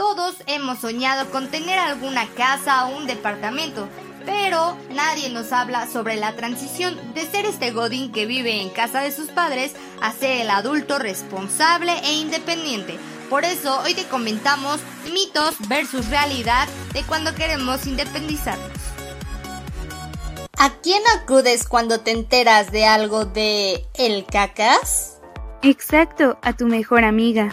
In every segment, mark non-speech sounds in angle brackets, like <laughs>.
Todos hemos soñado con tener alguna casa o un departamento, pero nadie nos habla sobre la transición de ser este Godín que vive en casa de sus padres a ser el adulto responsable e independiente. Por eso hoy te comentamos mitos versus realidad de cuando queremos independizarnos. ¿A quién acudes cuando te enteras de algo de el cacas? Exacto, a tu mejor amiga.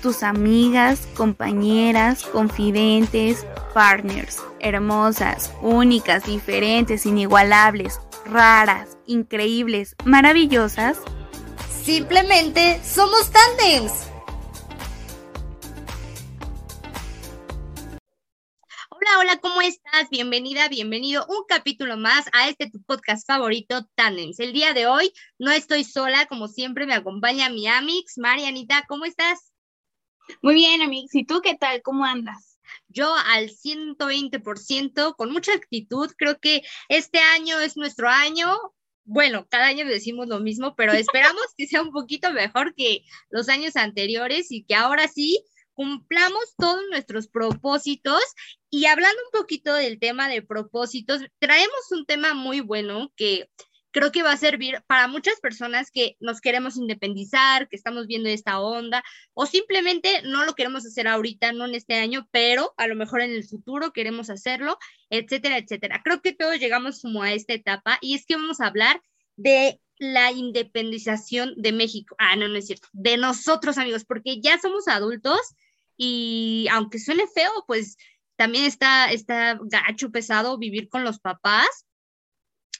tus amigas, compañeras, confidentes, partners, hermosas, únicas, diferentes, inigualables, raras, increíbles, maravillosas. Simplemente somos tandems. Hola, hola, ¿cómo estás? Bienvenida, bienvenido un capítulo más a este tu podcast favorito, Tandems. El día de hoy no estoy sola, como siempre me acompaña mi Amix, Marianita, ¿cómo estás? Muy bien, Amix. ¿Y tú qué tal? ¿Cómo andas? Yo al 120%, con mucha actitud, creo que este año es nuestro año. Bueno, cada año decimos lo mismo, pero <laughs> esperamos que sea un poquito mejor que los años anteriores y que ahora sí cumplamos todos nuestros propósitos. Y hablando un poquito del tema de propósitos, traemos un tema muy bueno que creo que va a servir para muchas personas que nos queremos independizar, que estamos viendo esta onda, o simplemente no lo queremos hacer ahorita, no en este año, pero a lo mejor en el futuro queremos hacerlo, etcétera, etcétera. Creo que todos llegamos como a esta etapa y es que vamos a hablar de la independización de México. Ah, no, no es cierto, de nosotros amigos, porque ya somos adultos y aunque suene feo, pues también está, está gacho, pesado vivir con los papás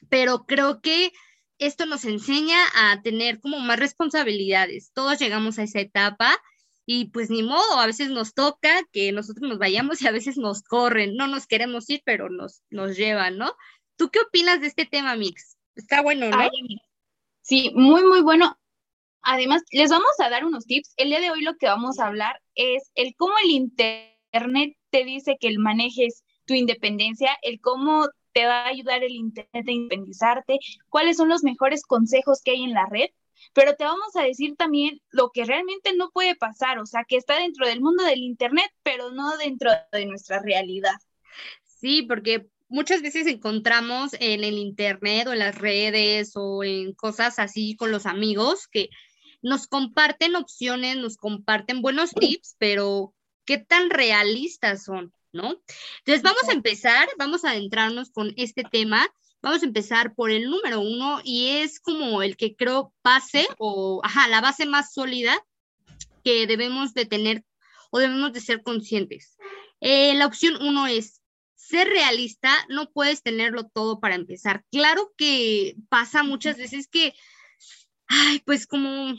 pero creo que esto nos enseña a tener como más responsabilidades. Todos llegamos a esa etapa y pues ni modo, a veces nos toca que nosotros nos vayamos y a veces nos corren. No nos queremos ir, pero nos, nos llevan, ¿no? ¿Tú qué opinas de este tema, Mix? Está bueno, ¿no? sí, muy, muy bueno. Además, les vamos a dar unos tips. El día de hoy lo que vamos a hablar es el cómo el Internet te dice que manejes tu independencia, el cómo te va a ayudar el Internet a independizarte, cuáles son los mejores consejos que hay en la red, pero te vamos a decir también lo que realmente no puede pasar, o sea, que está dentro del mundo del Internet, pero no dentro de nuestra realidad. Sí, porque muchas veces encontramos en el Internet o en las redes o en cosas así con los amigos que nos comparten opciones, nos comparten buenos tips, pero ¿qué tan realistas son? ¿No? Entonces vamos a empezar, vamos a adentrarnos con este tema. Vamos a empezar por el número uno y es como el que creo base o, ajá, la base más sólida que debemos de tener o debemos de ser conscientes. Eh, la opción uno es ser realista, no puedes tenerlo todo para empezar. Claro que pasa muchas veces que, ay, pues como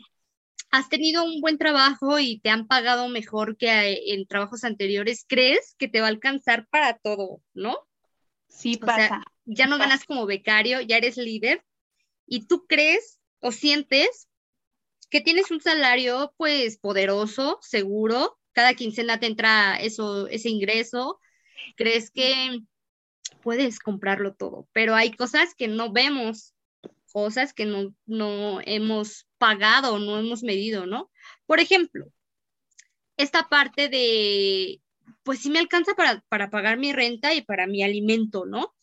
has tenido un buen trabajo y te han pagado mejor que en trabajos anteriores, ¿crees que te va a alcanzar para todo, no? Sí, pasa. ya no ganas como becario, ya eres líder y tú crees o sientes que tienes un salario pues poderoso, seguro, cada quincena te entra eso, ese ingreso, crees que puedes comprarlo todo, pero hay cosas que no vemos cosas que no, no hemos pagado, no hemos medido, ¿no? Por ejemplo, esta parte de, pues sí me alcanza para, para pagar mi renta y para mi alimento, ¿no?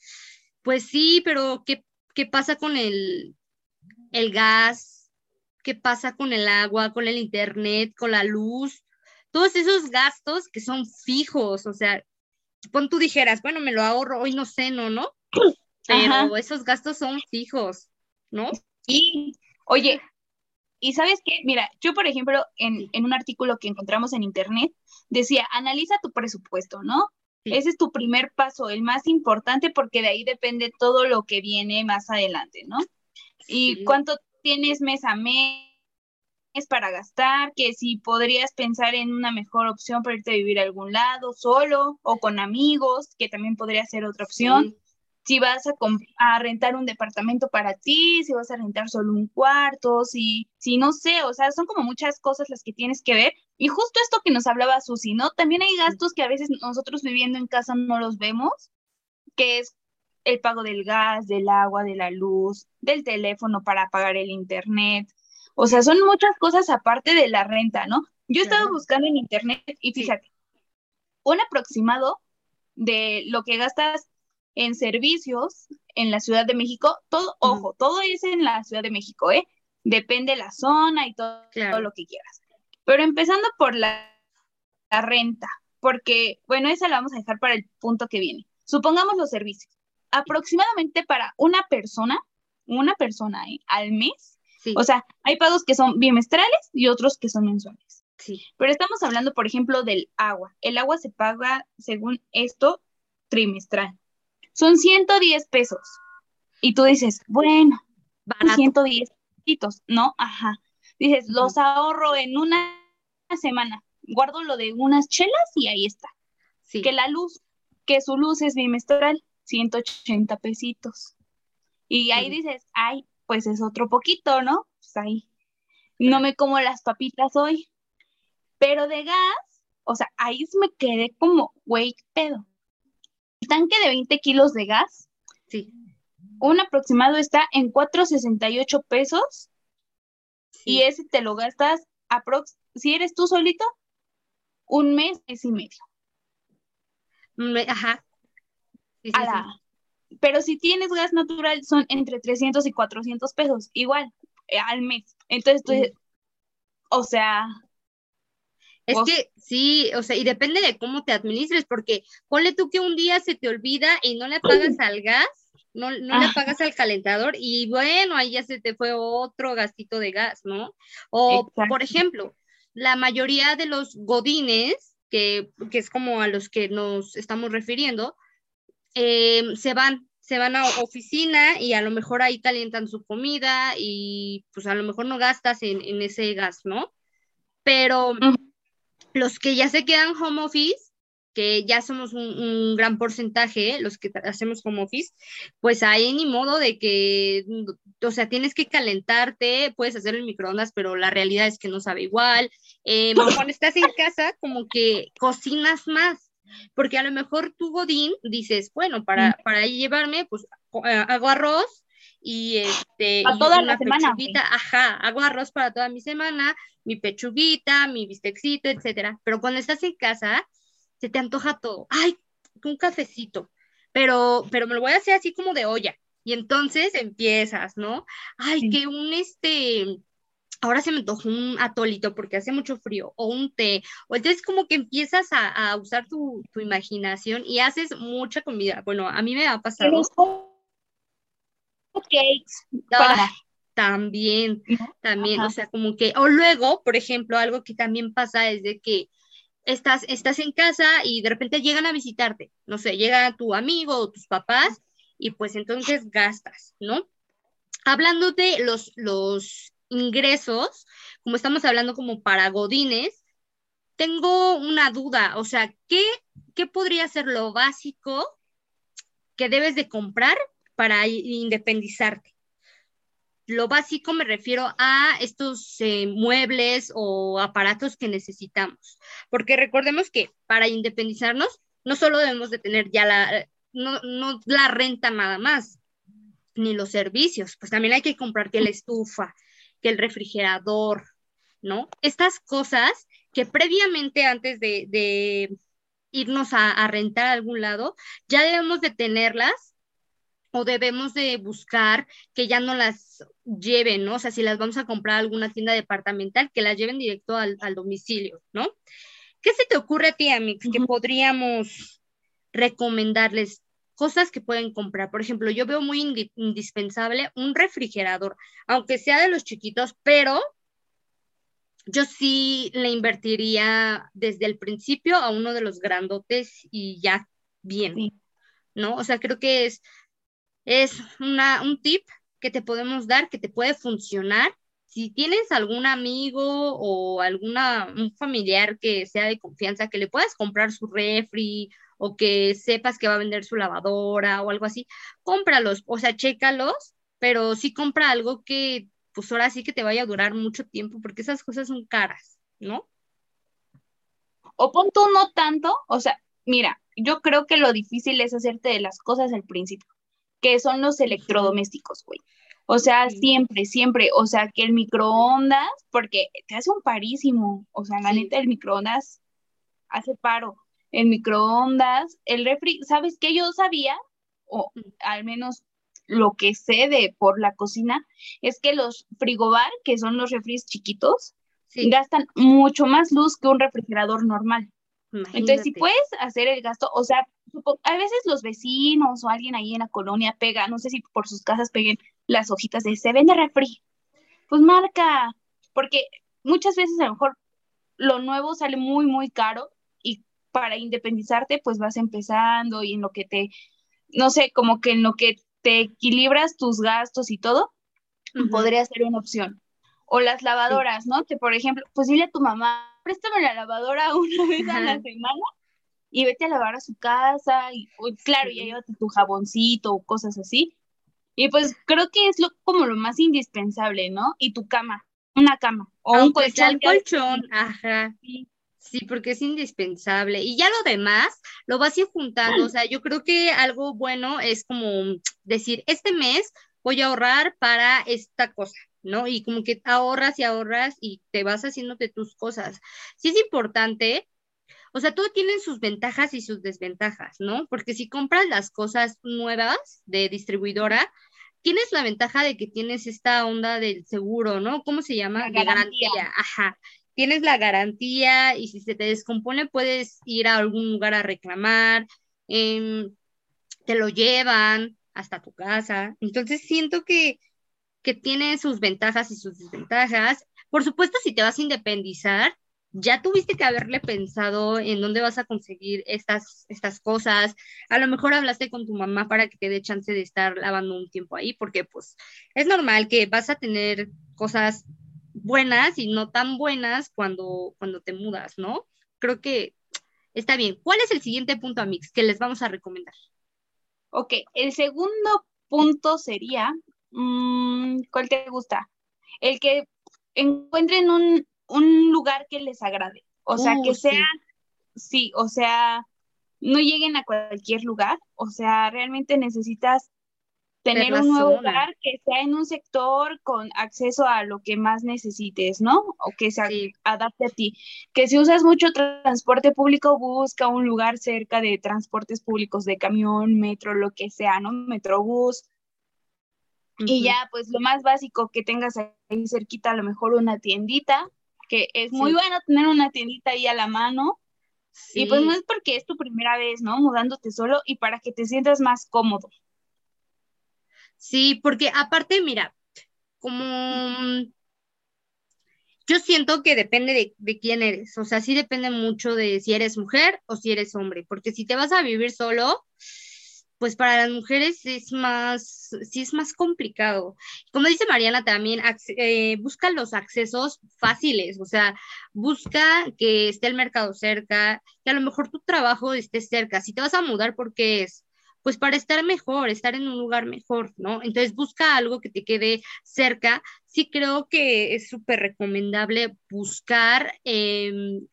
Pues sí, pero ¿qué, qué pasa con el, el gas? ¿Qué pasa con el agua, con el internet, con la luz? Todos esos gastos que son fijos, o sea, pon tú dijeras, bueno, me lo ahorro, hoy no sé, ¿no? ¿no? Pero esos gastos son fijos. ¿no? Y, oye, ¿y sabes qué? Mira, yo, por ejemplo, en, un artículo que encontramos en internet, decía, analiza tu presupuesto, ¿no? Ese es tu primer paso, el más importante, porque de ahí depende todo lo que viene más adelante, ¿no? Y cuánto tienes mes a mes para gastar, que si podrías pensar en una mejor opción para irte a vivir a algún lado, solo o con amigos, que también podría ser otra opción si vas a, a, rentar un departamento para ti, si vas a rentar solo un cuarto, si, si no sé, o sea, son como muchas cosas las que tienes que ver. Y justo esto que nos hablaba Susi, ¿no? También hay gastos que a veces nosotros viviendo en casa no los vemos, que es el pago del gas, del agua, de la luz, del teléfono para pagar el internet. O sea, son muchas cosas aparte de la renta, ¿no? Yo he estado buscando en internet y fíjate, un aproximado de lo que gastas en servicios en la Ciudad de México, todo, ojo, todo es en la Ciudad de México, ¿eh? Depende la zona y todo, lo que quieras. Pero empezando por la, la renta, porque, bueno, esa la vamos a dejar para el punto que viene. Supongamos los servicios. Aproximadamente para una persona, una persona ¿eh? al mes, o sea, hay pagos que son bimestrales y otros que son mensuales. Sí. Pero estamos hablando, por ejemplo, del agua. El agua se paga, según esto, trimestral son 110 pesos. Y tú dices, bueno, Barato. 110 pesitos, ¿no? Ajá. Dices, los ahorro en una semana. Guardo lo de unas chelas y ahí está. Sí. Que la luz, que su luz es bimestral, 180 pesitos. Y ahí dices, ay, pues es otro poquito, ¿no? Pues ahí. No me como las papitas hoy. Pero de gas, o sea, ahí me quedé como, güey, pedo tanque de 20 kilos de gas, sí. un aproximado está en 4.68 pesos y ese te lo gastas, aprox si eres tú solito, un mes, mes y medio. Ajá. Pero si tienes gas natural, son entre 300 y 400 pesos, igual, eh, al mes. Entonces, tú, o sea, es que sí, o sea, y depende de cómo te administres, porque ponle tú que un día se te olvida y no le pagas <clears throat> al gas, no, no le ah. pagas al calentador y bueno, ahí ya se te fue otro gastito de gas, ¿no? O, por ejemplo, la mayoría de los godines, que, que, es como a los que nos estamos refiriendo, em, se van, se van a oficina y a lo mejor ahí calientan su comida y pues a lo mejor no gastas en, en ese gas, ¿no? Pero los que ya se quedan home office, que ya somos un, gran porcentaje, los que hacemos home office, pues hay ni modo de que, o sea, tienes que calentarte, puedes hacer el microondas, pero la realidad es que no sabe igual. Eh, <laughs> cuando estás en casa, como que cocinas más, porque a lo mejor tú, Godín, dices, bueno, para, para llevarme, pues eh, hago arroz, y este a toda la semana ajá, hago arroz para toda mi semana, mi pechuguita, mi bistecito, etcétera. Pero cuando estás en casa, se te antoja todo. Ay, un cafecito. Pero, pero me lo voy a hacer así como de olla. Y entonces empiezas, ¿no? Ay, que un este, ahora se me antojó un atolito porque hace mucho frío, o un té, o entonces como que empiezas a, usar tu, tu, imaginación y haces mucha comida. Bueno, a mí me ha pasado cakes también, también, o sea, como que, o luego, por ejemplo, algo que también pasa es de que estás, estás en casa y de repente llegan a visitarte, no sé, llega tu amigo o tus papás y pues entonces gastas, ¿no? Hablando de los, los ingresos, como estamos hablando como para godines, tengo una duda, o sea, ¿qué, qué podría ser lo básico que debes de comprar para independizarte. Lo básico me refiero a estos eh, muebles o aparatos que necesitamos, porque recordemos que para independizarnos no solo debemos de tener ya la, no, la renta nada más, ni los servicios, pues también hay que comprar que la estufa, que el refrigerador, ¿no? Estas cosas que previamente antes de, irnos a, a rentar a algún lado, ya debemos de tenerlas o debemos de buscar que ya no las lleven, ¿no? O sea, si las vamos a comprar a alguna tienda departamental, que las lleven directo al, domicilio, ¿no? ¿Qué se te ocurre a ti, Amix, que podríamos recomendarles? Cosas que pueden comprar. Por ejemplo, yo veo muy indispensable un refrigerador, aunque sea de los chiquitos, pero yo sí le invertiría desde el principio a uno de los grandotes y ya bien, ¿no? O sea, creo que es es un tip que te podemos dar que te puede funcionar. Si tienes algún amigo o alguna, un familiar que sea de confianza, que le puedas comprar su refri o que sepas que va a vender su lavadora o algo así, cómpralos, o sea, chécalos, pero sí compra algo que pues ahora sí que te vaya a durar mucho tiempo, porque esas cosas son caras, ¿no? O pon tú no tanto, o sea, mira, yo creo que lo difícil es hacerte de las cosas al principio, que son los electrodomésticos, güey. O sea, siempre, siempre, o sea, que el microondas, porque te hace un parísimo, o sea, la neta, el microondas hace paro. El microondas, el refri, ¿sabes qué? Yo sabía, o al menos lo que sé de por la cocina, es que los frigobar, que son los refris chiquitos, gastan mucho más luz que un refrigerador normal. Entonces, si puedes hacer el gasto, o sea, a veces los vecinos o alguien ahí en la colonia pega, no sé si por sus casas peguen las hojitas de se vende refri. Pues marca, porque muchas veces a lo mejor lo nuevo sale muy, muy caro y para independizarte pues vas empezando y en lo que te, no sé, como que en lo que te equilibras tus gastos y todo, podría ser una opción. O las lavadoras, ¿no? Que por ejemplo, pues dile a tu mamá, préstame la lavadora una vez a la semana y vete a lavar a su casa y claro, ya llévate tu jaboncito o cosas así. Y pues creo que es lo, como lo más indispensable, ¿no? Y tu cama, una cama o un colchón. colchón, ajá. Sí. porque es indispensable. Y ya lo demás lo vas a ir juntando. O sea, yo creo que algo bueno es como decir, este mes voy a ahorrar para esta cosa, ¿no? Y como que ahorras y ahorras y te vas haciéndote tus cosas. Sí es importante o sea, todo tiene sus ventajas y sus desventajas, ¿no? Porque si compras las cosas nuevas de distribuidora, tienes la ventaja de que tienes esta onda del seguro, ¿no? ¿Cómo se llama? de garantía. Ajá. Tienes la garantía y si se te descompone puedes ir a algún lugar a reclamar, em, te lo llevan hasta tu casa. Entonces siento que, que tiene sus ventajas y sus desventajas. Por supuesto, si te vas a independizar, ya tuviste que haberle pensado en dónde vas a conseguir estas, estas cosas. A lo mejor hablaste con tu mamá para que te dé chance de estar lavando un tiempo ahí, porque pues es normal que vas a tener cosas buenas y no tan buenas cuando, cuando te mudas, ¿no? Creo que está bien. ¿Cuál es el siguiente punto, Amix, que les vamos a recomendar? Ok, el segundo punto sería, mm, ¿cuál te gusta? El que encuentren un, un lugar que les agrade. O sea, que uh, sea, sí. o sea, no lleguen a cualquier lugar. O sea, realmente necesitas tener un nuevo lugar que sea en un sector con acceso a lo que más necesites, ¿no? O que se adapte a ti. Que si usas mucho transporte público, busca un lugar cerca de transportes públicos de camión, metro, lo que sea, ¿no? Metrobús. Y ya, pues lo más básico que tengas ahí cerquita, a lo mejor una tiendita que es muy bueno tener una tiendita ahí a la mano. Y pues no es porque es tu primera vez, ¿no? Mudándote solo y para que te sientas más cómodo. Sí, porque aparte, mira, como yo siento que depende de, de, quién eres, o sea, sí depende mucho de si eres mujer o si eres hombre, porque si te vas a vivir solo, pues para las mujeres es más, sí es más complicado. Como dice Mariana también, eh, busca los accesos fáciles, o sea, busca que esté el mercado cerca, que a lo mejor tu trabajo esté cerca. Si te vas a mudar, ¿por qué es? Pues para estar mejor, estar en un lugar mejor, ¿no? Entonces busca algo que te quede cerca. Sí creo que es súper recomendable buscar em,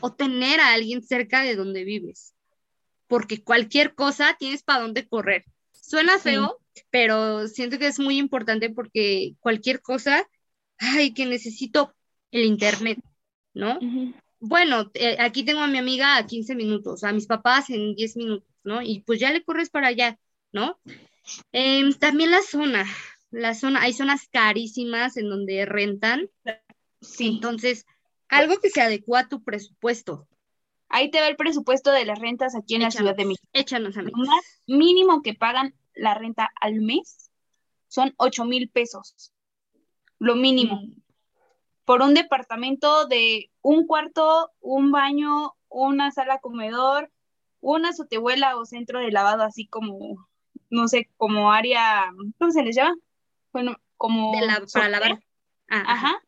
o tener a alguien cerca de donde vives porque cualquier cosa tienes para dónde correr. Suena feo, pero siento que es muy importante porque cualquier cosa, ay, que necesito el internet, ¿no? Bueno, eh, aquí tengo a mi amiga a 15 minutos, a mis papás en 10 minutos, ¿no? Y pues ya le corres para allá, ¿no? Em, también la zona, la zona, hay zonas carísimas en donde rentan. Sí. Entonces, algo que se adecua a tu presupuesto, Ahí te va el presupuesto de las rentas aquí en la Ciudad de México. Échanos, a Lo mínimo que pagan la renta al mes son 8 mil pesos. Lo mínimo. Mm. Por un departamento de un cuarto, un baño, una sala comedor, una sotehuela o centro de lavado, así como, no sé, como área, ¿cómo se les llama? Bueno, como... para lavar. Ah, ajá.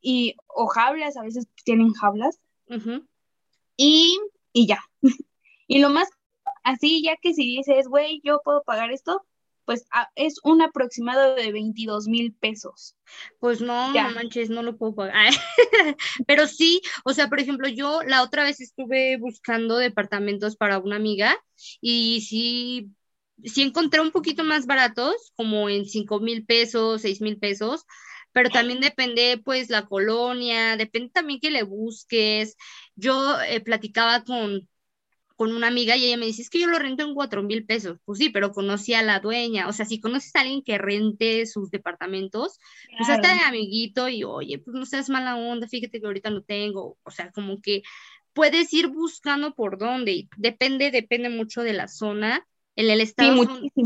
Y, o jablas, a veces tienen jablas. Ajá y, ya. <laughs> Y lo más así, ya que si dices, güey, yo puedo pagar esto, pues ah, es un aproximado de 22 mil pesos. Pues no, no manches, no lo puedo pagar. <laughs> Pero sí, o sea, por ejemplo, yo la otra vez estuve buscando departamentos para una amiga y sí, sí encontré un poquito más baratos, como en 5 mil pesos, 6 mil pesos, pero también depende pues la colonia, depende también que le busques. Yo eh, platicaba con con una amiga y ella me dice, es que yo lo rento en cuatro mil pesos. Pues sí, pero conocí a la dueña. O sea, si conoces a alguien que rente sus departamentos, pues hasta de amiguito y oye, pues no seas mala onda, fíjate que ahorita no tengo. O sea, como que puedes ir buscando por dónde. Depende, depende mucho de la zona. En el estado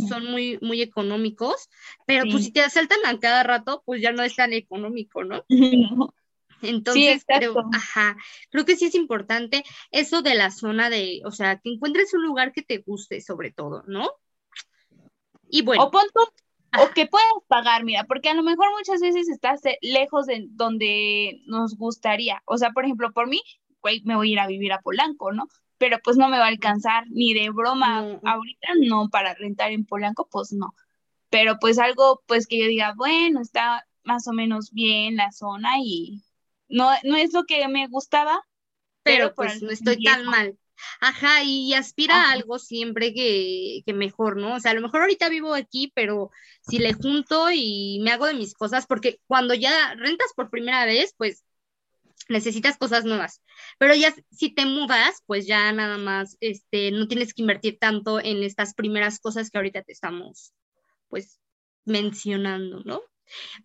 son, muy, muy económicos, pero pues si te asaltan a cada rato, pues ya no es tan económico, ¿no? no. Entonces, creo, ajá, creo que sí es importante eso de la zona de, o sea, que encuentres un lugar que te guste sobre todo, ¿no? Y bueno. O punto, o que puedas pagar, mira, porque a lo mejor muchas veces estás lejos de donde nos gustaría. O sea, por ejemplo, por mí, güey, me voy a ir a vivir a Polanco, ¿no? Pero pues no me va a alcanzar ni de broma ahorita, no, para rentar en Polanco, pues no. Pero pues algo, pues que yo diga, bueno, está más o menos bien la zona y no, no es lo que me gustaba, pero, pues no estoy tan mal. Ajá, y aspira a algo siempre que, que, mejor, ¿no? O sea, a lo mejor ahorita vivo aquí, pero si le junto y me hago de mis cosas, porque cuando ya rentas por primera vez, pues necesitas cosas nuevas. Pero ya si te mudas, pues ya nada más, este, no tienes que invertir tanto en estas primeras cosas que ahorita te estamos, pues, mencionando, ¿no?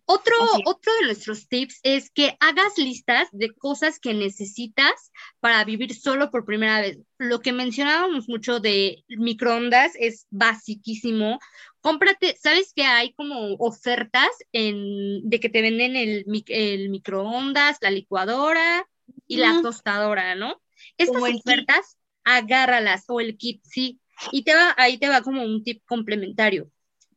Otro, otro de nuestros tips es que hagas listas de cosas que necesitas para vivir solo por primera vez. Lo que mencionábamos mucho de microondas es basiquísimo. Cómprate, ¿sabes que hay como ofertas en, de que te venden el, el microondas, la licuadora y la tostadora, ¿no? Estas ofertas, agárralas o el kit, sí. Y te va, ahí te va como un tip complementario.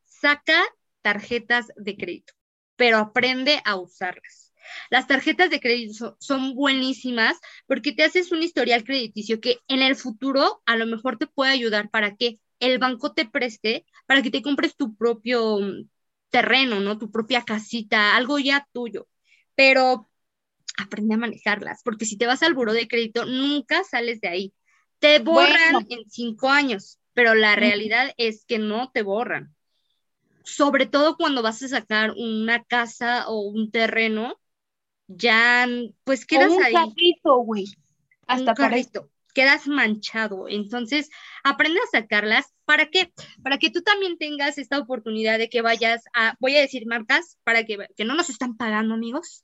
Saca tarjetas de crédito pero aprende a usarlas. Las tarjetas de crédito son buenísimas porque te haces un historial crediticio que en el futuro a lo mejor te puede ayudar para que el banco te preste, para que te compres tu propio mm, terreno, ¿no? Tu propia casita, algo ya tuyo. Pero aprende a manejarlas, porque si te vas al buro de crédito, nunca sales de ahí. Te borran en cinco años, pero la realidad es que no te borran sobre todo cuando vas a sacar una casa o un terreno, ya pues quedas un ahí. Carrito, güey. Hasta un carrito. Quedas manchado. Entonces, aprende a sacarlas. ¿Para qué? Para que tú también tengas esta oportunidad de que vayas a, voy a decir marcas, para que, que no nos están pagando, amigos,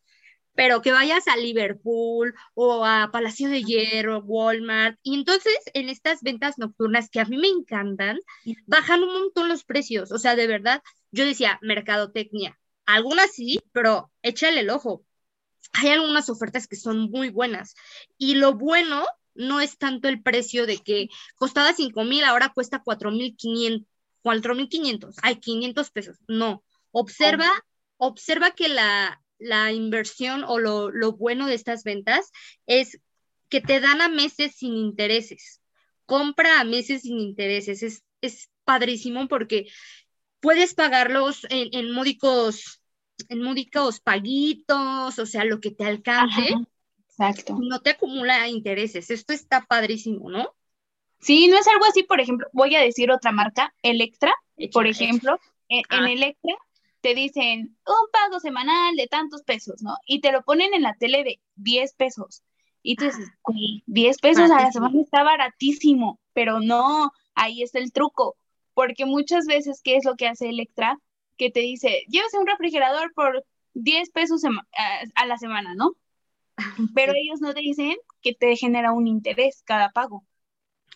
pero que vayas a Liverpool o a Palacio de Hierro, Walmart, y entonces en estas ventas nocturnas que a mí me encantan, bajan un montón los precios, o sea, de verdad, yo decía, mercadotecnia, algunas sí, pero échale el ojo. Hay algunas ofertas que son muy buenas. Y lo bueno no es tanto el precio de que costaba 5 mil, ahora cuesta 4 mil 500, 4 mil 500, hay 500 pesos, no. Observa, observa que la, la inversión o lo, bueno de estas ventas es que te dan a meses sin intereses. Compra a meses sin intereses. Es, es padrísimo porque puedes pagarlos en, en módicos, en módicos paguitos, o sea, lo que te alcance. exacto. No te acumula intereses. Esto está padrísimo, ¿no? Sí, no es algo así, por ejemplo, voy a decir otra marca, Electra, por ejemplo, en, en, ah. Electra te dicen un pago semanal de tantos pesos, ¿no? Y te lo ponen en la tele de 10 pesos. Y tú dices, 10 pesos a la semana está baratísimo, pero no, ahí está el truco, porque muchas veces, ¿qué es lo que hace Electra? Que te dice, llévese un refrigerador por 10 pesos a la semana, ¿no? <laughs> Pero ellos no te dicen que te genera un interés cada pago.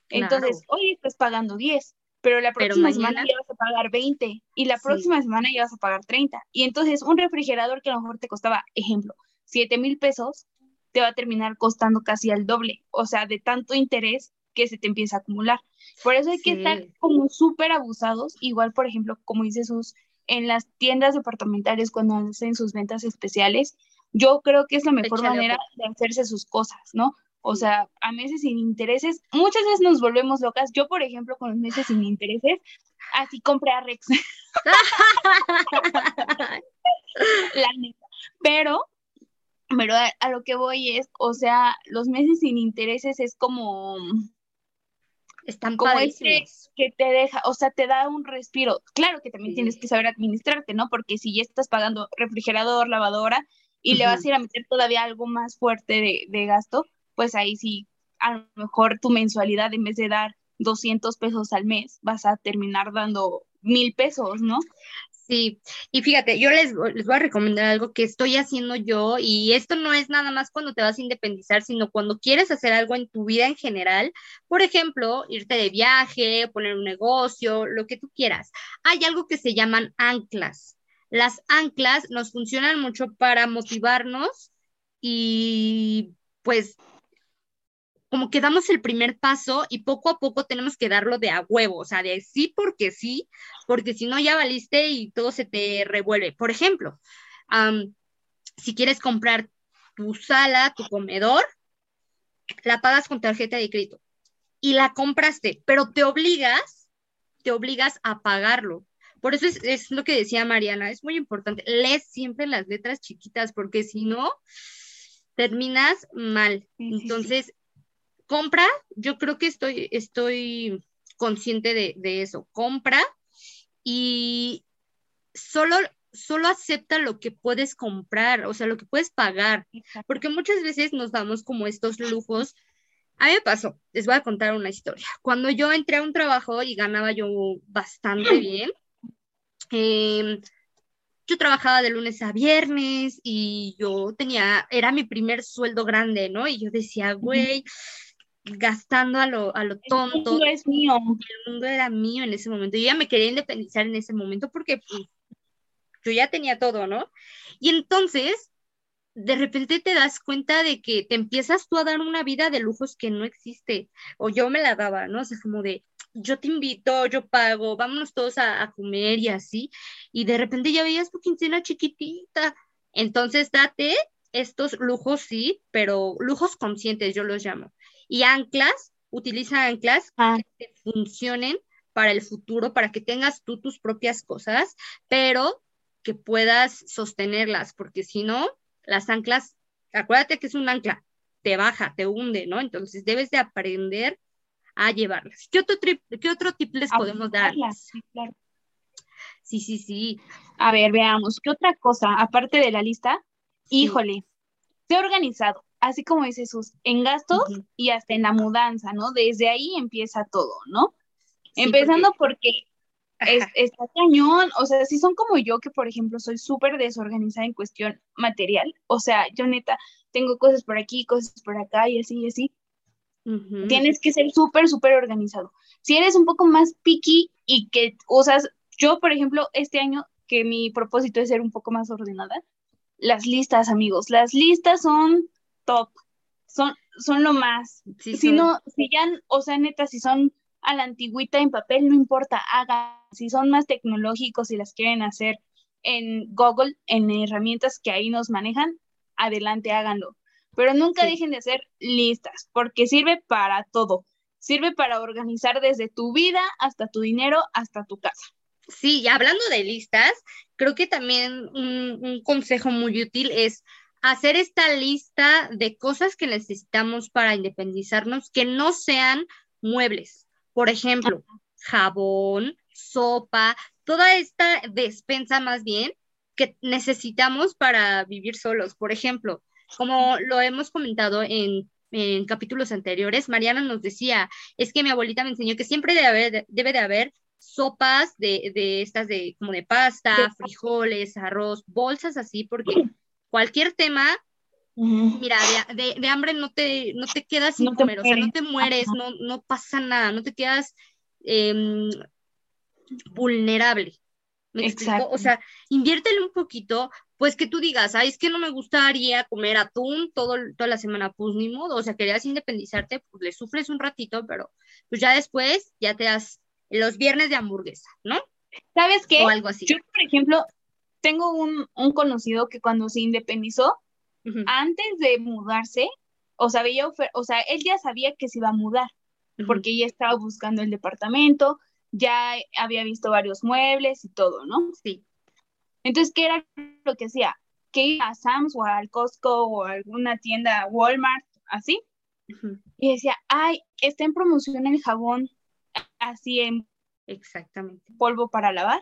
Entonces, hoy estás pagando 10, pero la próxima semana ya vas a pagar 20 y la próxima semana ya vas a pagar 30. Y entonces un refrigerador que a lo mejor te costaba, ejemplo, 7 mil pesos, te va a terminar costando casi al doble, o sea, de tanto interés que se te empieza a acumular. Por eso hay que estar como súper abusados, igual, por ejemplo, como dice sus, en las tiendas departamentales cuando hacen sus ventas especiales, yo creo que es la mejor manera de hacerse sus cosas, ¿no? O sea, a meses sin intereses, muchas veces nos volvemos locas. Yo, por ejemplo, con los meses sin intereses, así compré a Rex. <laughs> La neta. Pero, pero a, lo que voy es, o sea, los meses sin intereses es como están como ese que te deja, o sea, te da un respiro. Claro que también tienes que saber administrarte, ¿no? Porque si ya estás pagando refrigerador, lavadora y le vas a ir a meter todavía algo más fuerte de, gasto, pues ahí sí, a lo mejor tu mensualidad en vez de dar 200 pesos al mes, vas a terminar dando mil pesos, ¿no? Sí, y fíjate, yo les, les, voy a recomendar algo que estoy haciendo yo y esto no es nada más cuando te vas a independizar, sino cuando quieres hacer algo en tu vida en general. Por ejemplo, irte de viaje, poner un negocio, lo que tú quieras. Hay algo que se llaman anclas. Las anclas nos funcionan mucho para motivarnos y pues como que damos el primer paso y poco a poco tenemos que darlo de a huevo, o sea, de sí porque sí, porque si no ya valiste y todo se te revuelve. Por ejemplo, si quieres comprar tu sala, tu comedor, la pagas con tarjeta de crédito y la compraste, pero te obligas, te obligas a pagarlo. Por eso es, es lo que decía Mariana, es muy importante, lees siempre las letras chiquitas, porque si no, terminas mal. Entonces, compra, yo creo que estoy, estoy consciente de, eso, compra y solo, solo acepta lo que puedes comprar, o sea, lo que puedes pagar, porque muchas veces nos damos como estos lujos. A mí me pasó, les voy a contar una historia. Cuando yo entré a un trabajo y ganaba yo bastante bien, em, yo trabajaba de lunes a viernes y yo tenía, era mi primer sueldo grande, ¿no? Y yo decía, güey, gastando a lo, a lo tonto. El mundo es mío. El mundo era mío en ese momento. Yo ya me quería independizar en ese momento porque pues, yo ya tenía todo, ¿no? Y entonces, de repente te das cuenta de que te empiezas tú a dar una vida de lujos que no existe. O yo me la daba, ¿no? O sea, como de, yo te invito, yo pago, vámonos todos a, a comer y así. Y de repente ya veías tu quincena chiquitita. Entonces, date estos lujos, sí, pero lujos conscientes, yo los llamo y anclas, utiliza anclas ah. que funcionen para el futuro, para que tengas tú tus propias cosas, pero que puedas sostenerlas, porque si no, las anclas, acuérdate que es un ancla, te baja, te hunde, ¿no? Entonces debes de aprender a llevarlas. ¿Qué otro, qué otro tip les podemos dar? Sí, claro. Sí, sí, sí. A ver, veamos, ¿qué otra cosa, aparte de la lista? Híjole, sé organizado así como dice Jesús, en gastos y hasta en la mudanza, ¿no? Desde ahí empieza todo, ¿no? Empezando porque, está cañón, o sea, si son como yo, que por ejemplo soy súper desorganizada en cuestión material, o sea, yo neta tengo cosas por aquí, cosas por acá y así y así. Tienes que ser súper, súper organizado. Si eres un poco más picky y que usas, yo por ejemplo, este año que mi propósito es ser un poco más ordenada, las listas, amigos, las listas son top, son, son lo más. si no, si ya, o sea, neta, si son a la antigüita en papel, no importa, hagan. Si son más tecnológicos y las quieren hacer en Google, en herramientas que ahí nos manejan, adelante, háganlo. Pero nunca dejen de hacer listas, porque sirve para todo. Sirve para organizar desde tu vida hasta tu dinero, hasta tu casa. Sí, y hablando de listas, creo que también un consejo muy útil es hacer esta lista de cosas que necesitamos para independizarnos que no sean muebles. Por ejemplo, jabón, sopa, toda esta despensa más bien que necesitamos para vivir solos. Por ejemplo, como lo hemos comentado en, capítulos anteriores, Mariana nos decía, es que mi abuelita me enseñó que siempre debe, haber, debe de haber sopas de, de estas de como de pasta, frijoles, arroz, bolsas así, porque cualquier tema, mira, de, hambre no te, no te quedas sin comer, o sea, no te mueres, no, no pasa nada, no te quedas em, vulnerable. ¿Me explico? O sea, inviértele un poquito, pues que tú digas, ay, es que no me gustaría comer atún todo, toda la semana, pues ni modo, o sea, querías independizarte, pues le sufres un ratito, pero pues ya después ya te das los viernes de hamburguesa, ¿no? ¿Sabes qué? O algo así. Yo, por ejemplo, tengo un, conocido que cuando se independizó, antes de mudarse, o sea, veía, o sea, él ya sabía que se iba a mudar, porque ya estaba buscando el departamento, ya había visto varios muebles y todo, ¿no? Sí. Entonces, ¿qué era lo que hacía? Que iba a Sam's o al Costco o a alguna tienda Walmart, así, y decía, ay, está en promoción el jabón así en Exactamente. polvo para lavar,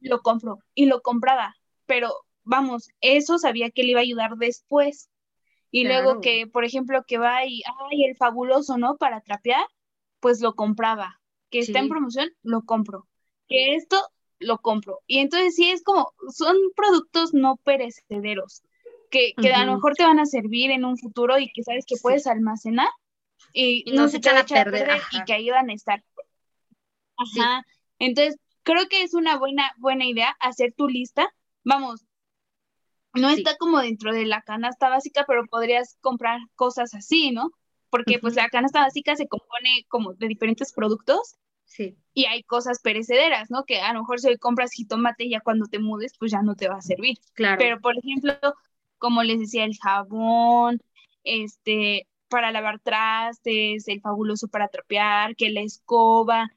lo compro y lo compraba, pero vamos, eso sabía que le iba a ayudar después. Y luego que, por ejemplo, que va y, ay, el fabuloso, ¿no? Para trapear, pues lo compraba. Que está en promoción, lo compro. Que esto, lo compro. Y entonces sí es como, son productos no perecederos, que, que a lo mejor te van a servir en un futuro y que sabes que puedes almacenar y, no, se echan a perder, y que ayudan a estar. Ajá. Entonces, creo que es una buena, buena idea hacer tu lista. Vamos, no está como dentro de la canasta básica, pero podrías comprar cosas así, ¿no? Porque pues la canasta básica se compone como de diferentes productos. Sí. Y hay cosas perecederas, ¿no? Que a lo mejor si hoy compras jitomate ya cuando te mudes, pues ya no te va a servir. Claro. Pero por ejemplo, como les decía, el jabón, este, para lavar trastes, el fabuloso para tropear, que la escoba,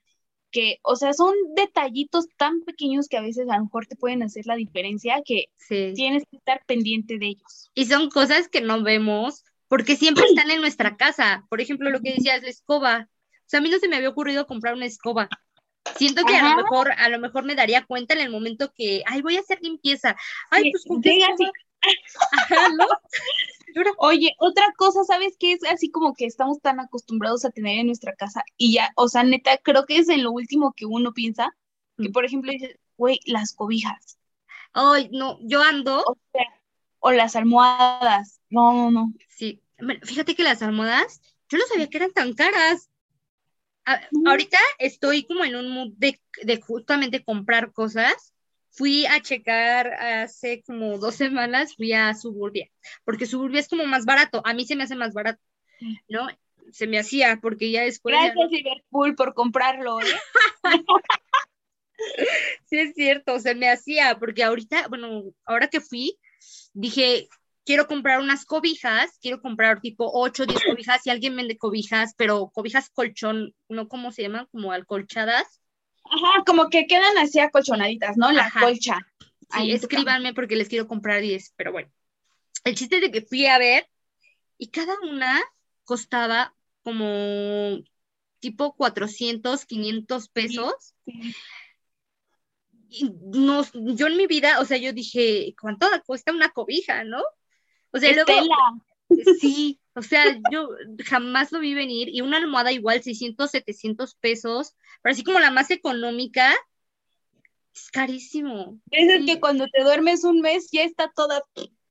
que, o sea, son detallitos tan pequeños que a veces a lo mejor te pueden hacer la diferencia que tienes que estar pendiente de ellos. Y son cosas que no vemos porque siempre <clears throat> están en nuestra casa. Por ejemplo, lo que decías, la escoba. O sea, a mí no se me había ocurrido comprar una escoba. Siento que a lo mejor, a lo mejor me daría cuenta en el momento que, ay, voy a hacer limpieza. Ay, pues con qué Oye, otra cosa, ¿sabes qué? Es así como que estamos tan acostumbrados a tener en nuestra casa y ya, o sea, neta, creo que es en lo último que uno piensa, que mm. por ejemplo dices, güey, las cobijas. Ay, no, yo ando. O, las almohadas. No, no, no. Sí, fíjate que las almohadas, yo no sabía que eran tan caras. ahorita estoy como en un mood de, de justamente comprar cosas fui a checar hace como dos semanas, fui a Suburbia, porque Suburbia es como más barato, a mí se me hace más barato, ¿no? Se me hacía, porque ya después... Gracias Liverpool por comprarlo, ¿eh? <laughs> sí, es cierto, se me hacía, porque ahorita, bueno, ahora que fui, dije, quiero comprar unas cobijas, quiero comprar tipo 8 o 10 cobijas, si alguien vende cobijas, pero cobijas colchón, ¿no? ¿Cómo se llaman? Como alcolchadas. Ajá, como que quedan así acolchonaditas, ¿no? La colcha. Sí, escríbanme porque les quiero comprar 10, pero bueno. El chiste es de que fui a ver y cada una costaba como tipo 400, 500 pesos. Y no, yo en mi vida, o sea, yo dije, ¿cuánto cuesta una cobija, no? O sea, luego, Sí, o sea, yo jamás lo vi venir y una almohada igual 600, 700 pesos, pero así como la más económica, es carísimo. Es que cuando te duermes un mes ya está toda...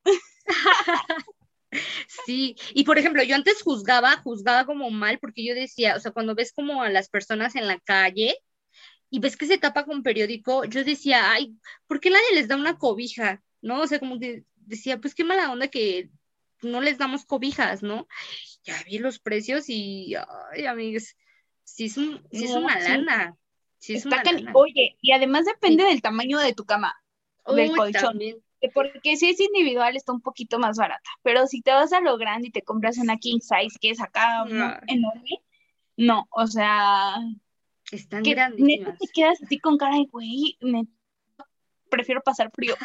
<laughs> Sí, y por ejemplo, yo antes juzgaba, juzgaba como mal, porque yo decía, o sea, cuando ves como a las personas en la calle y ves que se tapa con periódico, yo decía, ay, ¿por qué nadie les da una cobija? ¿No? O sea, como que decía, pues qué mala onda que no les damos cobijas, ¿no? Ya vi los precios y, ay, amigos, sí es, un, sí es una lana. Sí es una lana. Oye, y además depende del tamaño de tu cama, del colchón. Porque si es individual está un poquito más barata, pero si te vas a lo grande y te compras una king size que es acá enorme, no, o sea... Están grandísimas. te quedas así con cara de güey, me... prefiero pasar frío.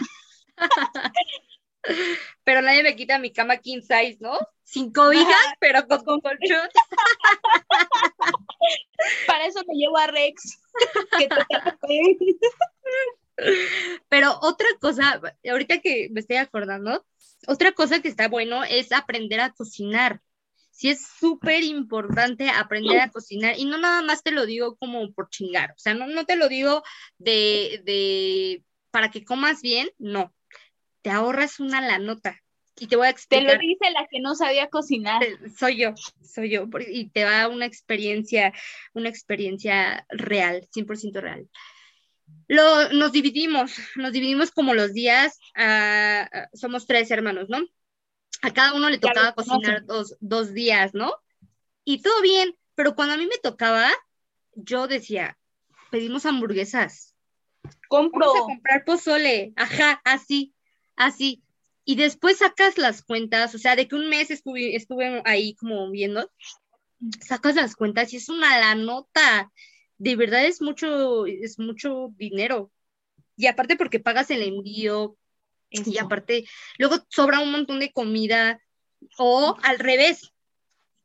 <laughs> <laughs> pero nadie me quita mi cama king size, ¿no? Sin cobijas, pero con, colchón. <laughs> Para eso me llevo a Rex. <laughs> pero otra cosa, ahorita que me estoy acordando, otra cosa que está bueno es aprender a cocinar. Sí es súper importante aprender a cocinar y no nada más te lo digo como por chingar, o sea, no, no te lo digo de, de para que comas bien, no, te ahorras una la nota. Y te voy a explicar. Te lo dice la que no sabía cocinar. Soy yo, soy yo. Y te va una experiencia, una experiencia real, 100% real. Lo, nos dividimos, nos dividimos como los días, somos tres hermanos, ¿no? A cada uno le tocaba cocinar dos, dos días, ¿no? Y todo bien, pero cuando a mí me tocaba, yo decía, pedimos hamburguesas. Compro. Vamos a comprar pozole, ajá, así así. y después sacas las cuentas, o sea, de que un mes estuve, estuve ahí como viendo, sacas las cuentas y es una la nota, de verdad es mucho, es mucho dinero. Y aparte porque pagas el envío, y aparte, luego sobra un montón de comida, o al revés,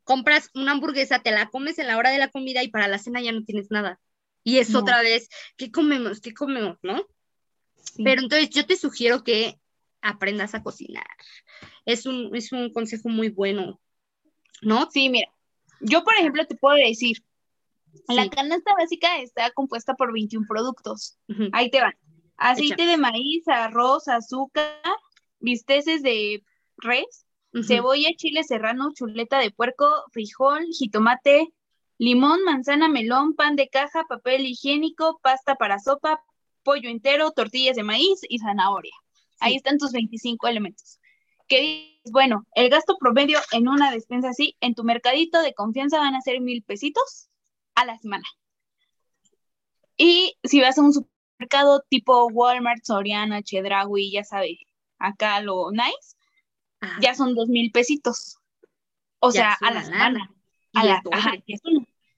compras una hamburguesa, te la comes en la hora de la comida y para la cena ya no tienes nada. Y es otra vez, ¿qué comemos? ¿Qué comemos? ¿No? Pero entonces yo te sugiero que aprendas a cocinar. Es un, es un consejo muy bueno, ¿no? Sí, mira, yo por ejemplo te puedo decir, la canasta básica está compuesta por 21 productos. Ahí te van. Aceite de maíz, arroz, azúcar, bisteces de res, cebolla, chile serrano, chuleta de puerco, frijol, jitomate, limón, manzana, melón, pan de caja, papel higiénico, pasta para sopa, pollo entero, tortillas de maíz y zanahoria. Ahí están tus 25 elementos. ¿Qué dices? Bueno, el gasto promedio en una despensa así, en tu mercadito de confianza van a ser mil pesitos a la semana. Y si vas a un supermercado tipo Walmart, Soriana, Chedraui, ya sabes, acá lo nice, ya son dos mil pesitos. O sea, a la semana. A la, ajá,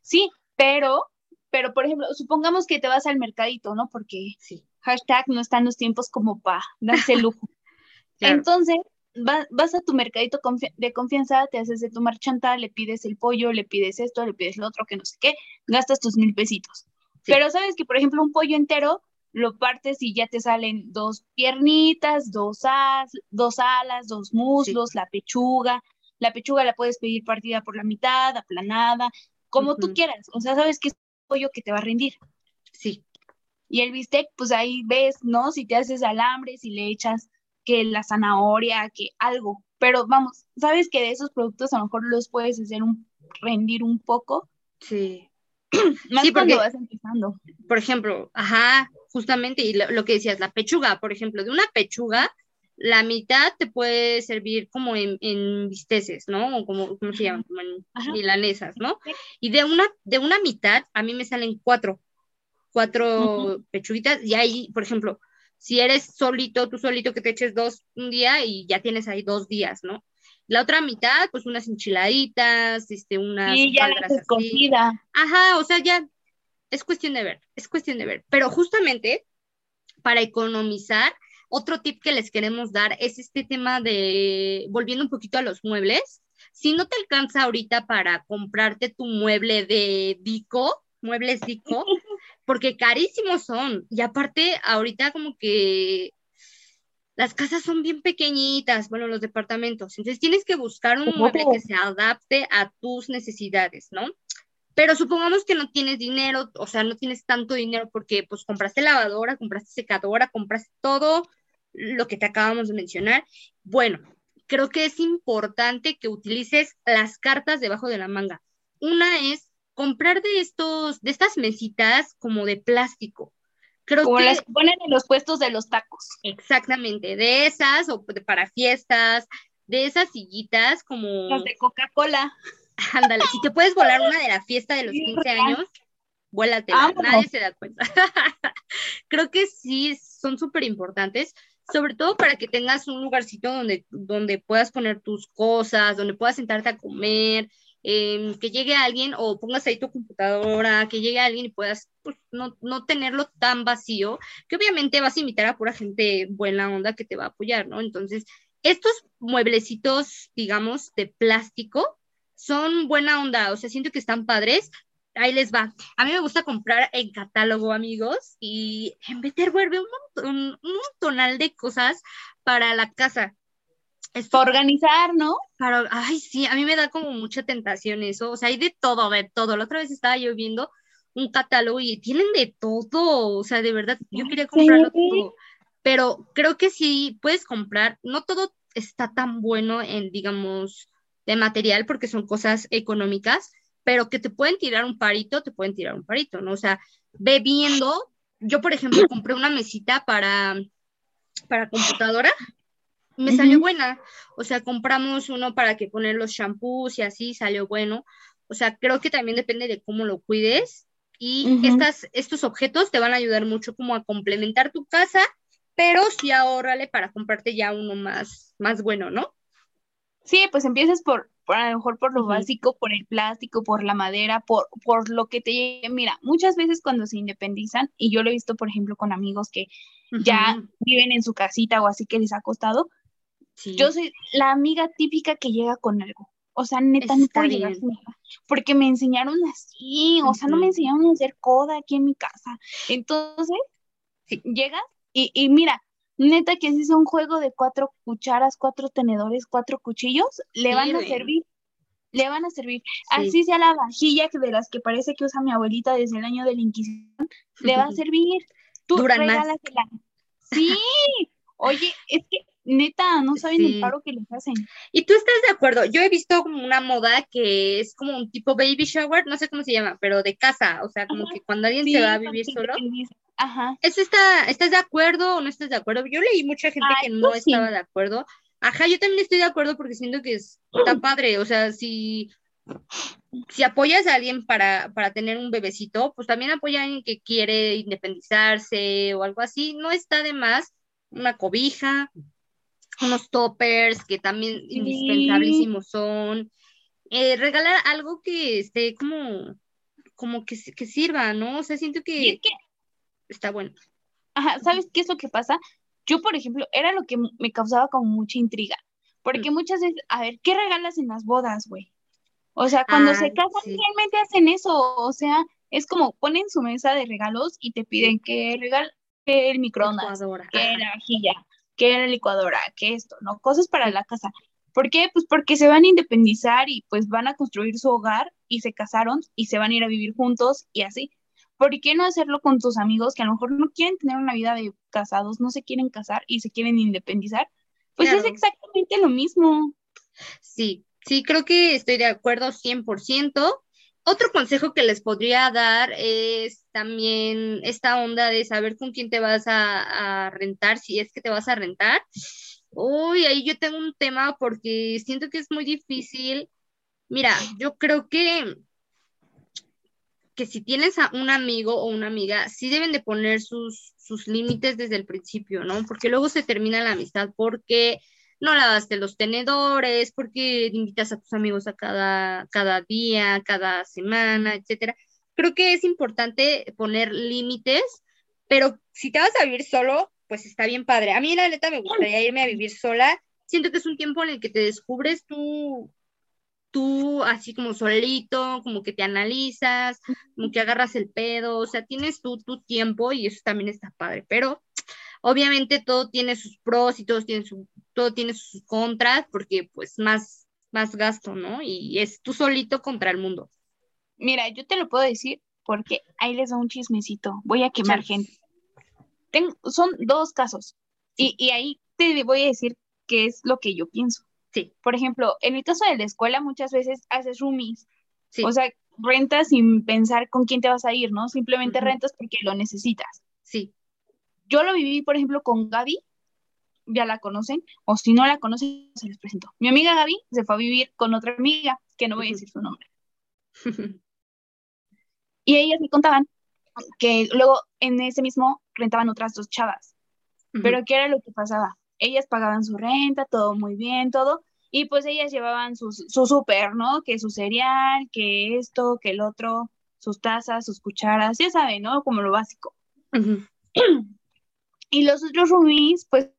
Sí, pero, pero por ejemplo, supongamos que te vas al mercadito, ¿no? Porque sí. Hashtag no están los tiempos como para darse lujo. <laughs> Entonces, vas a tu mercadito de confianza, te haces de tu marchanta, le pides el pollo, le pides esto, le pides lo otro, que no sé qué, gastas tus mil pesitos. Pero sabes que, por ejemplo, un pollo entero lo partes y ya te salen dos piernitas, dos, dos alas, dos muslos, la pechuga. La pechuga la puedes pedir partida por la mitad, aplanada, como tú quieras. O sea, sabes que es un pollo que te va a rendir. Sí. Y el bistec, pues ahí ves, ¿no? Si te haces alambre, si le echas que la zanahoria, que algo. Pero vamos, sabes que de esos productos a lo mejor los puedes hacer un, rendir un poco. Sí. <clears throat> Más sí, porque, vas empezando. Por ejemplo, ajá, justamente, y lo, que decías, la pechuga, por ejemplo, de una pechuga, la mitad te puede servir como en, en bisteces, ¿no? O como, ¿cómo se llaman? Como en milanesas, ¿no? Y de una, de una mitad, a mí me salen cuatro, cuatro pechuguitas, y ahí, por ejemplo, si eres solito, tú solito que te eches dos un día y ya tienes ahí dos días, ¿no? La otra mitad, pues unas enchiladitas, este, unas... Sí, ya la Ajá, o sea, ya es cuestión de ver, es cuestión de ver. Pero justamente para economizar, otro tip que les queremos dar es este tema de, volviendo un poquito a los muebles, si no te alcanza ahorita para comprarte tu mueble de Dico, muebles Dico, <laughs> porque carísimos son. Y aparte, ahorita como que las casas son bien pequeñitas, bueno, los departamentos. Entonces tienes que buscar un mueble que se adapte a tus necesidades, ¿no? Pero supongamos que no tienes dinero, o sea, no tienes tanto dinero porque pues compraste lavadora, compraste secadora, compraste todo lo que te acabamos de mencionar. Bueno, creo que es importante que utilices las cartas debajo de la manga. Una es comprar de estos, de estas mesitas como de plástico. Creo como las ponen en los puestos de los tacos. Exactamente, de esas o para fiestas, de esas sillitas como... Las de Coca-Cola. <laughs> Ándale, si te puedes volar una de la fiesta de los 15 años, vuélatela, nadie se da cuenta. <laughs> Creo que sí, son súper importantes, sobre todo para que tengas un lugarcito donde, donde puedas poner tus cosas, donde puedas sentarte a comer, em, que llegue alguien o pongas ahí tu computadora, que llegue alguien y puedas pues, no, no, tenerlo tan vacío, que obviamente vas a invitar a pura gente buena onda que te va a apoyar, ¿no? Entonces, estos mueblecitos, digamos, de plástico, son buena onda, o sea, siento que están padres. Ahí les va. A mí me gusta comprar en catálogo, amigos, y en meter vuelve un, montón, un montonal de cosas para la casa. Es para organizar, ¿no? Para, ay, sí, a mí me da como mucha tentación eso. O sea, hay de todo, de todo. La otra vez estaba yo viendo un catálogo y tienen de todo. O sea, de verdad, yo quería comprarlo todo. Pero creo que sí puedes comprar, no todo está tan bueno en, digamos, de material porque son cosas económicas, pero que te pueden tirar un parito, te pueden tirar un parito, ¿no? O sea, ve viendo, yo por ejemplo compré una mesita para, para computadora, me salió buena, o sea, compramos uno para que poner los shampoos y así salió bueno, o sea, creo que también depende de cómo lo cuides y estas, estos objetos te van a ayudar mucho como a complementar tu casa pero sí ahórrale para comprarte ya uno más, más bueno, ¿no? Sí, pues empiezas por, por a lo mejor por lo básico, por el plástico, por la madera, por, por lo que te llegue. Mira, muchas veces cuando se independizan, y yo lo he visto, por ejemplo, con amigos que ya viven en su casita o así que les ha costado, yo soy la amiga típica que llega con algo. O sea, neta, no puedo llegar sin nada. Porque me enseñaron así, o sea, no me enseñaron a hacer coda aquí en mi casa. Entonces, llegas y, y mira, neta que si es un juego de cuatro cucharas, cuatro tenedores, cuatro cuchillos, le van a servir. Le van a servir. Así sea la vajilla de las que parece que usa mi abuelita desde el año de la Inquisición, le va a <laughs> servir. Tú regálasela. Sí. Oye, es que neta, no saben el paro que les hacen. Y tú estás de acuerdo, yo he visto como una moda que es como un tipo baby shower, no sé cómo se llama, pero de casa, o sea, como que cuando alguien se va a vivir solo. Ajá. ¿Eso está, estás de acuerdo o no estás de acuerdo? Yo leí mucha gente que no estaba de acuerdo. Ajá, yo también estoy de acuerdo porque siento que es tan <clears throat> padre, o sea, si si apoyas a alguien para, para, tener un bebecito, pues también apoya a alguien que quiere independizarse o algo así. No está de más una cobija, unos toppers que también indispensabilísimos son. Eh, regalar algo que esté como, como que, que sirva, ¿no? O sea, siento que, está bueno. Ajá, ¿sabes qué es lo que pasa? Yo, por ejemplo, era lo que me causaba como mucha intriga, porque mm. muchas veces, a ver, ¿qué regalas en las bodas, güey? O sea, cuando se casan, realmente hacen eso, o sea, es como ponen su mesa de regalos y te piden que regal el microondas, que la vajilla, que la licuadora, que esto, ¿no? Cosas para la casa. ¿Por qué? Pues porque se van a independizar y pues van a construir su hogar y se casaron y se van a ir a vivir juntos y así. ¿Por qué no hacerlo con tus amigos que a lo mejor no quieren tener una vida de casados, no se quieren casar y se quieren independizar? Pues es exactamente lo mismo. Sí, sí, creo que estoy de acuerdo 100%. Otro consejo que les podría dar es también esta onda de saber con quién te vas a, rentar, si es que te vas a rentar. Uy, ahí yo tengo un tema porque siento que es muy difícil. Mira, yo creo que, que si tienes a un amigo o una amiga, sí deben de poner sus, sus límites desde el principio, ¿no? Porque luego se termina la amistad porque no lavaste los tenedores, porque invitas a tus amigos a cada, cada día, cada semana, etcétera. Creo que es importante poner límites, pero si te vas a vivir solo, pues está bien padre. A mí la neta me gustaría irme a vivir sola. Siento que es un tiempo en el que te descubres tú, tú así como solito, como que te analizas, como que agarras el pedo, o sea, tienes tú tu tiempo y eso también está padre, pero obviamente todo tiene sus pros y todo tiene su, todo tiene sus contras, porque pues más, más gasto, ¿no? Y es tú solito contra el mundo. Mira, yo te lo puedo decir porque ahí les da un chismecito. Voy a quemar gente. son dos casos. Y, ahí te voy a decir qué es lo que yo pienso. Sí. Por ejemplo, en el caso de la escuela, muchas veces haces roomies. Sí. O sea, rentas sin pensar con quién te vas a ir, ¿no? Simplemente rentas porque lo necesitas. Sí. Yo lo viví, por ejemplo, con Gaby ya la conocen, o si no la conocen, se les presento. Mi amiga Gaby se fue a vivir con otra amiga, que no voy a decir su nombre. <laughs> y ellas me contaban que luego en ese mismo rentaban otras dos chavas. Pero ¿qué era lo que pasaba? Ellas pagaban su renta, todo muy bien, todo, y pues ellas llevaban su, su súper, ¿no? Que su cereal, que esto, que el otro, sus tazas, sus cucharas, ya saben, ¿no? Como lo básico. <clears throat> y los otros roomies, pues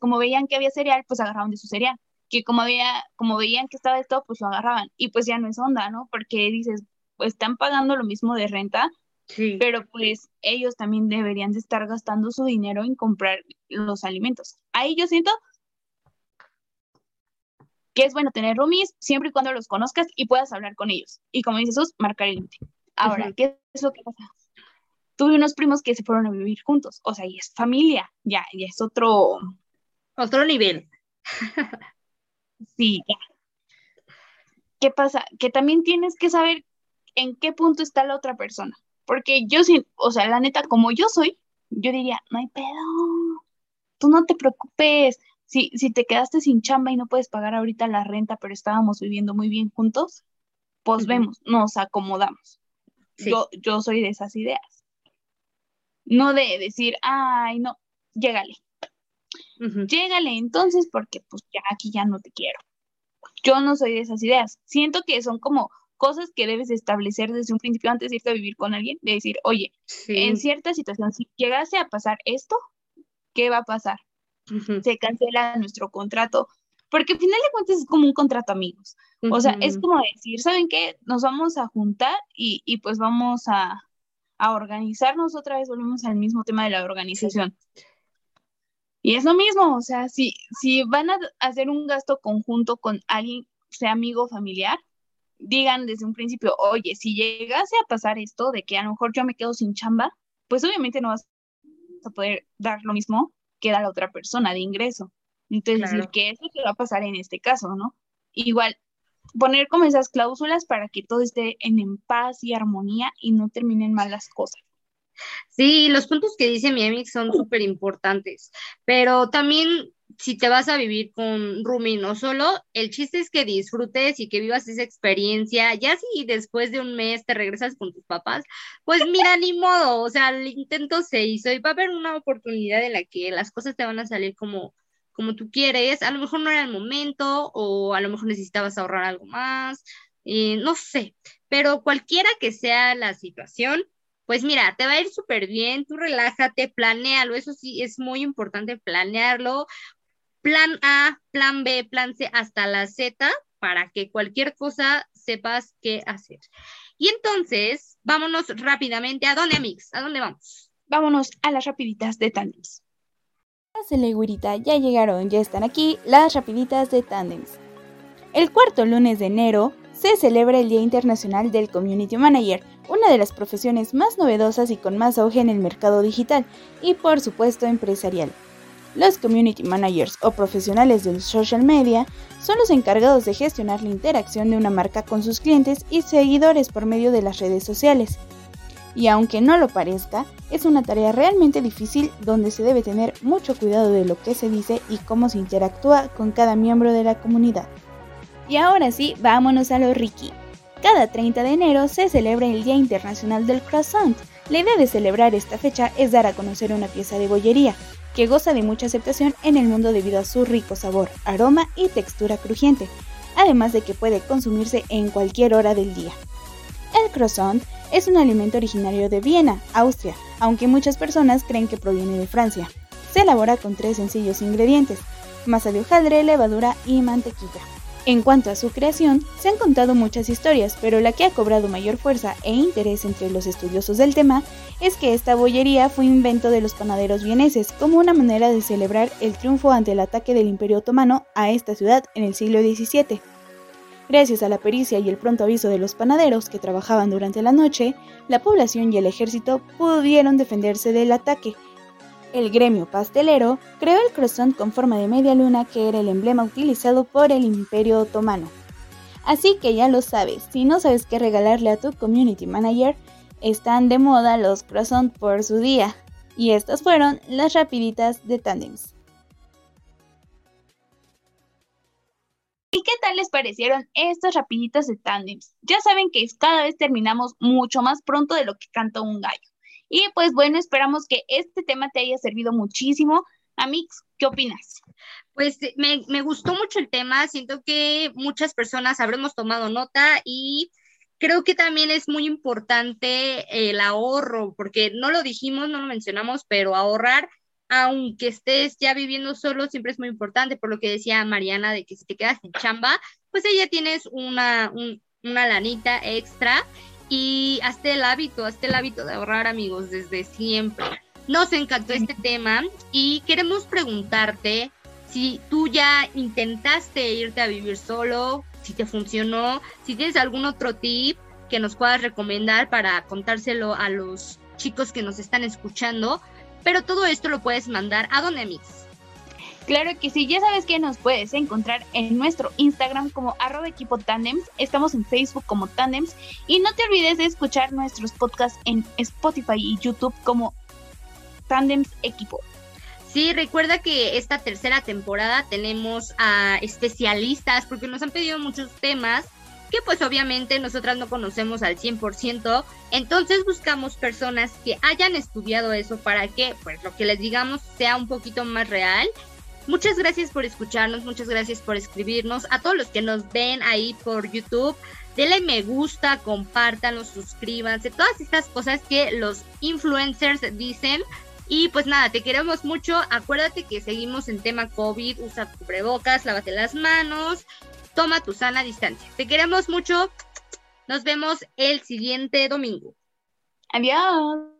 como veían que había cereal, pues agarraban de su cereal. Que como había, como veían que estaba esto, pues lo agarraban. Y pues ya no es onda, ¿no? Porque dices, pues están pagando lo mismo de renta, sí. pero pues ellos también deberían de estar gastando su dinero en comprar los alimentos. Ahí yo siento que es bueno tener roomies siempre y cuando los conozcas y puedas hablar con ellos. Y como dices, sus, marcar el límite. Ahora, ¿qué es lo que pasa? Tuve unos primos que se fueron a vivir juntos, o sea, y es familia, ya, ya es otro, otro nivel. sí. ¿Qué pasa? Que también tienes que saber en qué punto está la otra persona. Porque yo, o sea, la neta, como yo soy, yo diría, no hay pedo, tú no te preocupes. Si, si te quedaste sin chamba y no puedes pagar ahorita la renta, pero estábamos viviendo muy bien juntos, pues vemos, nos acomodamos. Yo, yo soy de esas ideas. No de decir, ay, no, llégale. Llégale entonces porque pues ya aquí ya no te quiero. Yo no soy de esas ideas. Siento que son como cosas que debes establecer desde un principio antes de irte a vivir con alguien, de decir, oye, en cierta situación, si llegase a pasar esto, ¿qué va a pasar? Se cancela nuestro contrato, porque al final de cuentas es como un contrato amigos. O sea, es como decir, ¿saben qué? Nos vamos a juntar y, y pues vamos a, a, organizarnos otra vez, volvemos al mismo tema de la organización. Y es lo mismo, o sea, si, si van a hacer un gasto conjunto con alguien, sea amigo o familiar, digan desde un principio, oye, si llegase a pasar esto de que a lo mejor yo me quedo sin chamba, pues obviamente no vas a poder dar lo mismo que da la otra persona de ingreso. Entonces, decir que eso te va a pasar en este caso, ¿no? Igual, poner como esas cláusulas para que todo esté en, paz y armonía y no terminen mal las cosas. Sí, los puntos que dice mi son súper importantes, pero también si te vas a vivir con Rumi no solo, el chiste es que disfrutes y que vivas esa experiencia. Ya si después de un mes te regresas con tus papás, pues mira, ni modo, o sea, el intento se hizo y va a haber una oportunidad en la que las cosas te van a salir como, como tú quieres. A lo mejor no era el momento o a lo mejor necesitabas ahorrar algo más, eh, no sé, pero cualquiera que sea la situación, pues mira, te va a ir súper bien, tú relájate, planéalo, eso sí es muy importante planearlo, plan A, plan B, plan C, hasta la Z, para que cualquier cosa sepas qué hacer. Y entonces, vámonos rápidamente. ¿A dónde, Amix? ¿A dónde vamos? Vámonos a las rapiditas de tandems. Celegurita, ya llegaron, ya están aquí las rapiditas de tandems. El cuarto lunes de enero se celebra el Día Internacional del Community Manager, una de las profesiones más novedosas y con más auge en el mercado digital y por supuesto empresarial. Los community managers o profesionales del social media son los encargados de gestionar la interacción de una marca con sus clientes y seguidores por medio de las redes sociales. Y aunque no lo parezca, es una tarea realmente difícil donde se debe tener mucho cuidado de lo que se dice y cómo se interactúa con cada miembro de la comunidad. Y ahora sí, vámonos a lo Ricky. Cada 30 de enero se celebra el Día Internacional del Croissant. La idea de celebrar esta fecha es dar a conocer una pieza de bollería, que goza de mucha aceptación en el mundo debido a su rico sabor, aroma y textura crujiente, además de que puede consumirse en cualquier hora del día. El croissant es un alimento originario de Viena, Austria, aunque muchas personas creen que proviene de Francia. Se elabora con tres sencillos ingredientes, masa de hojaldre, levadura y mantequilla. En cuanto a su creación, se han contado muchas historias, pero la que ha cobrado mayor fuerza e interés entre los estudiosos del tema es que esta bollería fue invento de los panaderos vieneses como una manera de celebrar el triunfo ante el ataque del Imperio Otomano a esta ciudad en el siglo XVII. Gracias a la pericia y el pronto aviso de los panaderos que trabajaban durante la noche, la población y el ejército pudieron defenderse del ataque el gremio pastelero creó el croissant con forma de media luna que era el emblema utilizado por el Imperio Otomano. Así que ya lo sabes, si no sabes qué regalarle a tu community manager, están de moda los croissants por su día. Y estas fueron las rapiditas de Tandems. ¿Y qué tal les parecieron estas rapiditas de Tandems? Ya saben que cada vez terminamos mucho más pronto de lo que canta un gallo. Y pues bueno, esperamos que este tema te haya servido muchísimo. Amix, ¿qué opinas? Pues eh, me, me gustó mucho el tema, siento que muchas personas habremos tomado nota y creo que también es muy importante el ahorro, porque no lo dijimos, no lo mencionamos, pero ahorrar, aunque estés ya viviendo solo, siempre es muy importante, por lo que decía Mariana, de que si te quedas en chamba, pues ella tienes una, una lanita extra y hazte el hábito, hazte el hábito de ahorrar amigos desde siempre. Nos encantó este tema y queremos preguntarte si tú ya intentaste irte a vivir solo, si te funcionó, si tienes algún otro tip que nos puedas recomendar para contárselo a los chicos que nos están escuchando. Pero todo esto lo puedes mandar a Don Claro que sí, ya sabes que nos puedes encontrar en nuestro Instagram como arroba equipo tandems, estamos en Facebook como tandems y no te olvides de escuchar nuestros podcasts en Spotify y YouTube como tandems equipo. Sí, recuerda que esta tercera temporada tenemos a especialistas porque nos han pedido muchos temas que pues obviamente nosotras no conocemos al 100%, entonces buscamos personas que hayan estudiado eso para que pues lo que les digamos sea un poquito más real. Muchas gracias por escucharnos, muchas gracias por escribirnos, a todos los que nos ven ahí por YouTube, denle me gusta, compártanlo, suscríbanse, todas estas cosas que los influencers dicen. Y pues nada, te queremos mucho. Acuérdate que seguimos en tema COVID, usa cubrebocas, lávate las manos, toma tu sana distancia. Te queremos mucho. Nos vemos el siguiente domingo. Adiós.